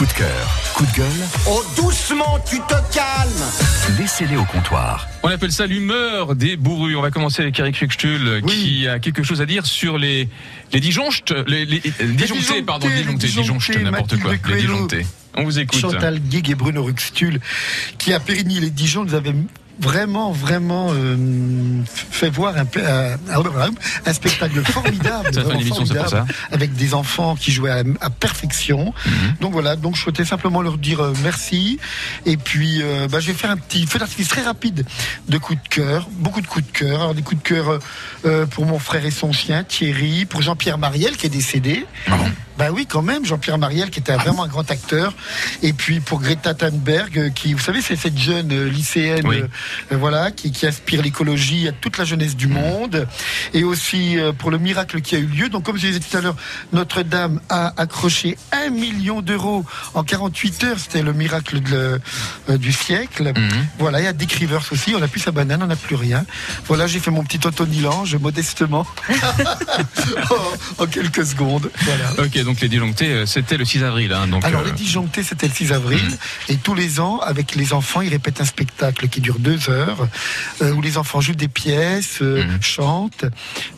Coup de cœur, coup de gueule, Oh, doucement, tu te calmes laissez-les au comptoir. On appelle ça l'humeur des bourrus. On va commencer avec Eric Fextul Oui. qui a quelque chose à dire sur les les disjonctes, les, les, les pardon, les disjonctés, disjonctés, disjonctés, n'importe quoi, les disjonctés. On vous écoute. Chantal Guig et Bruno Ruxtul, qui à Périgny les Dijon nous avaient vraiment, vraiment euh, fait voir un, un spectacle formidable, Ça avec des enfants qui jouaient à, à perfection. Mhm. Donc voilà, donc je souhaitais simplement leur dire euh, merci. Et puis, euh, bah, je vais faire un petit feu d'artifice très rapide de coups de cœur, beaucoup de coups de cœur. Alors des coups de cœur euh, euh, pour mon frère et son chien Thierry, pour Jean-Pierre Mariel qui est décédé. Bah oui, quand même, Jean-Pierre Mariel, qui était vraiment un grand acteur. Et puis pour Greta Thunberg, euh, qui, vous savez, c'est cette jeune euh, lycéenne, Oui. euh, euh, voilà, qui, qui aspire l'écologie à toute la jeunesse du monde. Et aussi euh, pour le miracle qui a eu lieu. Donc, comme je disais tout à l'heure, Notre-Dame a accroché un million d'euros en 48 heures. C'était le miracle de euh, du siècle. Mhm. Voilà, il y a Dick Rivers aussi. On n'a plus sa banane, on n'a plus rien. Voilà, j'ai fait mon petit Ange modestement, en, en quelques secondes. Voilà. Ok, donc les disjonctés, euh, c'était le 6 avril. Hein, donc, Alors, euh, les disjonctés, c'était le 6 avril. Et tous les ans, avec les enfants, ils répètent un spectacle qui dure deux heures, euh, où les enfants jouent des pièces, euh, Mhm. chantent.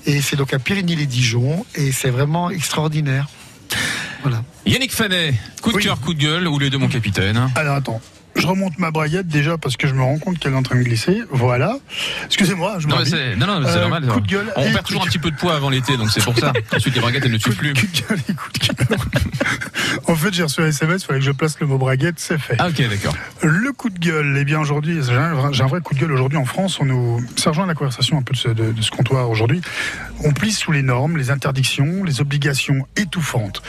Et c'est donc à Périgny-les-Dijon. Et c'est vraiment extraordinaire. Voilà. Yannick Fanet, coup de Oui. cœur, coup de gueule, ou les deux, mon capitaine? Alors attends, je remonte ma braguette déjà parce que je me rends compte qu'elle est en train de glisser. Voilà. Excusez-moi, je Non, mais m'habille. c'est non, non, c'est Euh, normal. coup de gueule On perd toujours un petit peu de poids avant l'été, donc c'est pour ça. Ensuite, les braguettes, elles ne Coup de, plus. coup de gueule et coup de cœur. en fait, j'ai reçu un SMS, il fallait que je place le mot braguette, c'est fait. Ah, ok, d'accord. Le coup de gueule, eh bien aujourd'hui, j'ai un, vrai- j'ai un vrai coup de gueule aujourd'hui en France. On nous, ça rejoint la conversation un peu de ce, de- de ce comptoir aujourd'hui. On plie sous les normes, les interdictions, les obligations étouffantes.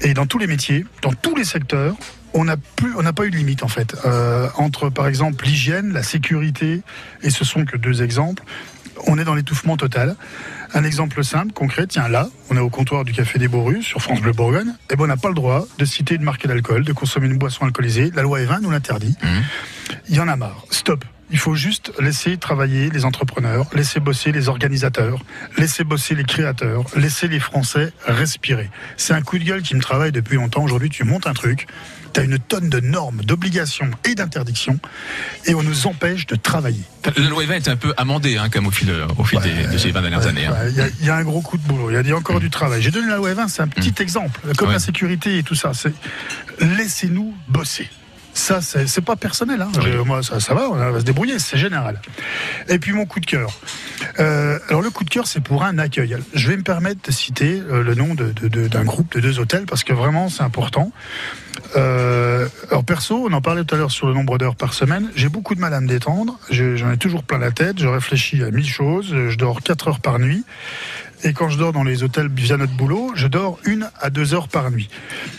Et dans tous les métiers, dans tous les secteurs, on n'a plus, on n'a pas eu de limite en fait Euh, entre par exemple l'hygiène, la sécurité, et ce sont que deux exemples. On est dans l'étouffement total. Un exemple simple, concret, tiens là, on est au comptoir du Café des Borus sur France Bleu Bourgogne, et ben on n'a pas le droit de citer une marque d'alcool, de consommer une boisson alcoolisée. La loi E20 nous l'interdit. Mhm. Il y en a marre. Stop. Il faut juste laisser travailler les entrepreneurs, laisser bosser les organisateurs, laisser bosser les créateurs, laisser les Français respirer. C'est un coup de gueule qui me travaille depuis longtemps. Aujourd'hui, tu montes un truc, tu as une tonne de normes, d'obligations et d'interdictions, et on nous empêche de travailler. La loi Eva est un peu amendée, hein, comme au fil, au fil des- de ces 20 dernières années. hein. Ouais, Il y, a- il y a un gros coup de boulot, il y a dit encore du travail. J'ai donné la loi 20, c'est un petit exemple, comme la sécurité et tout ça. C'est laissez-nous bosser. Ça, c'est pas personnel. Hein. Je- moi, ça, ça va, on va se débrouiller, c'est général. Et puis mon coup de cœur. Euh, alors le coup de cœur, c'est pour un accueil. Je vais me permettre de citer euh, le nom de- de- de- d'un groupe de deux hôtels parce que vraiment c'est important. Euh, alors perso, on en parlait tout à l'heure sur le nombre d'heures par semaine. J'ai beaucoup de mal à me détendre. Je- J'en ai toujours plein la tête. Je réfléchis à mille choses. Je dors 4 heures par nuit. Et quand je dors dans les hôtels via notre boulot, je dors une à deux heures par nuit.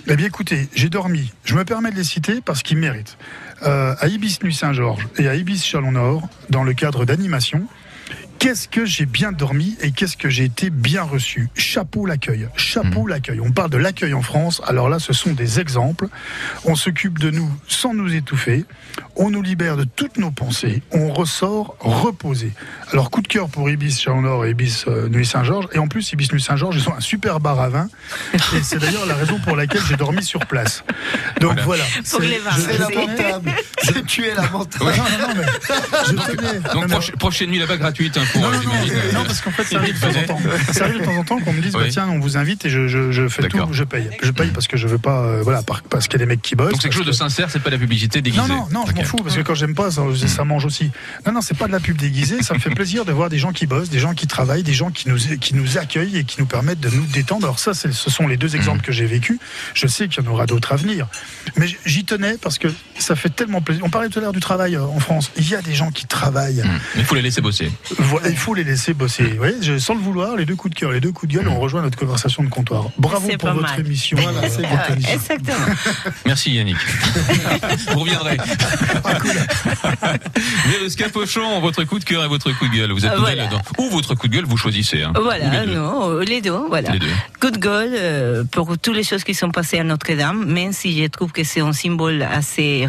Eh bien écoutez, j'ai dormi. Je me permets de les citer parce qu'ils méritent. Euh, à Ibis Nuit Saint-Georges et à Ibis Chalon Nord, dans le cadre d'animation, Qu'est-ce que j'ai bien dormi et qu'est-ce que j'ai été bien reçu? Chapeau l'accueil, chapeau l'accueil. On parle de l'accueil en France, alors là ce sont des exemples. On s'occupe de nous sans nous étouffer, on nous libère de toutes nos pensées, on ressort reposé. Alors coup de cœur pour Ibis Chalon Nord et Ibis euh, Nuit Saint-Georges, et en plus Ibis Nuit Saint-Georges, ils ont un super bar à vin, et c'est d'ailleurs la raison pour laquelle j'ai dormi sur place. Donc voilà. Pour C'est- lamentable. C'est tu es lamentable. Non, non, non, mais je tenais- Donc, non, mais- proche- prochaine nuit là-bas gratuite hein, pour, non, euh, non, non, non, parce qu'en fait, ça arrive de temps en temps. Ça arrive de temps en temps qu'on me dise, bah, tiens, on vous invite et je, je, je fais tout, je paye. Je paye parce que je veux pas, euh, voilà, par- parce qu'il y a des mecs qui bossent. Donc c'est quelque chose de sincère, c'est pas de la publicité déguisée. Non, non, non, je m'en fous, parce que quand j'aime pas, ça, ça mange aussi. Non, non, c'est pas de la pub déguisée, ça me fait plaisir de voir des gens qui bossent, des gens qui travaillent, des gens qui nous, qui nous accueillent et qui nous permettent de nous détendre. Alors ça, ce sont les deux exemples que j'ai vécus. Je sais qu'il y en aura d'autres à venir. Mais j'y tenais parce que ça fait tellement plaisir. On parlait tout à l'heure du travail euh, en France. Il y a des gens qui travaillent. Mais il faut les laisser bosser. Voilà, il faut les laisser bosser. Vous voyez, je- sans le vouloir, les deux coups de cœur, les deux coups de gueule, on rejoint notre conversation de comptoir. Bravo C'est pour pas votre mal. émission. Voilà, c'est bon. Ouais, exactement. Merci Yannick. Vous reviendrez. Ah, Capochon, votre coup de cœur et votre coup de gueule. Vous êtes voilà. là-dedans. Ou votre coup de gueule, vous choisissez. hein. Voilà, les deux. non, les deux, voilà. Les deux. Coup de gueule pour toutes les choses qui sont passées à Notre-Dame, même si j'ai trouve que c'est un symbole assez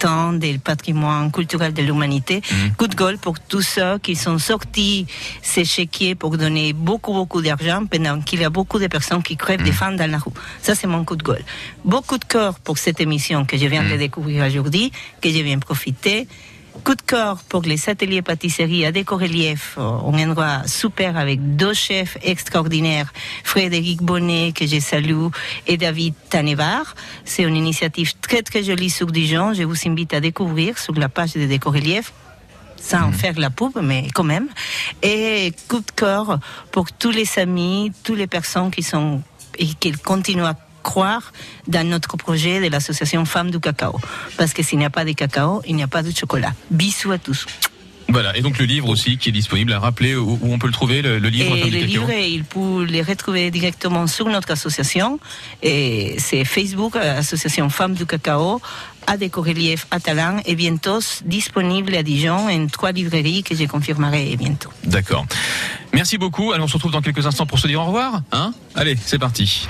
respectant du patrimoine culturel de l'humanité. Coup de gueule pour tous ceux qui sont sortis ces chéquiers pour donner beaucoup, beaucoup d'argent pendant qu'il y a beaucoup de personnes qui crèvent des faim dans la rue. Ça, c'est mon coup de gueule. Beaucoup de cœur pour cette émission que je viens de découvrir aujourd'hui, que je viens profiter. Coup de cœur pour les ateliers pâtisserie à Décorelief, un endroit super avec deux chefs extraordinaires, Frédéric Bonnet, que je salue, et David Tanevar. C'est une initiative très très jolie sur Dijon. Je vous invite à découvrir sur la page de Décorelief sans faire la pub, mais quand même. Et coup de cœur pour tous les amis, toutes les personnes qui sont et qui continuent à croire dans notre projet de l'association Femmes du Cacao. Parce que s'il n'y a pas de cacao, il n'y a pas de chocolat. Bisous à tous. Voilà, et donc le livre aussi qui est disponible à rappeler où, où on peut le trouver, le, le livre Et Cacao livres, il peut les retrouver directement sur notre association. Et c'est Facebook, euh, Association Femmes du Cacao, à Décorelief à Talent, et bientôt disponible à Dijon en trois librairies que je confirmerai bientôt. D'accord. Merci beaucoup. Alors on se retrouve dans quelques instants pour se dire au revoir. Hein? Allez, c'est parti.